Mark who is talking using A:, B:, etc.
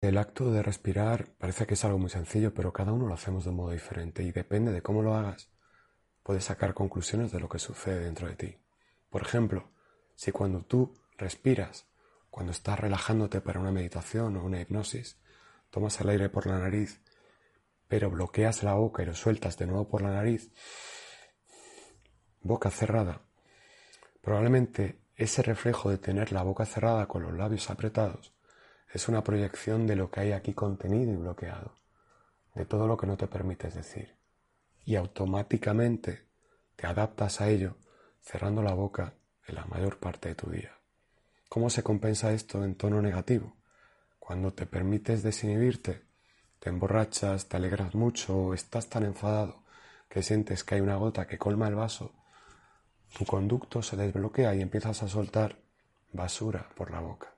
A: El acto de respirar parece que es algo muy sencillo, pero cada uno lo hacemos de un modo diferente y depende de cómo lo hagas, puedes sacar conclusiones de lo que sucede dentro de ti. Por ejemplo, si cuando tú respiras, cuando estás relajándote para una meditación o una hipnosis, tomas el aire por la nariz, pero bloqueas la boca y lo sueltas de nuevo por la nariz, boca cerrada, probablemente ese reflejo de tener la boca cerrada con los labios apretados es una proyección de lo que hay aquí contenido y bloqueado, de todo lo que no te permites decir. Y automáticamente te adaptas a ello cerrando la boca en la mayor parte de tu día. ¿Cómo se compensa esto en tono negativo? Cuando te permites desinhibirte, te emborrachas, te alegras mucho estás tan enfadado que sientes que hay una gota que colma el vaso, tu conducto se desbloquea y empiezas a soltar basura por la boca.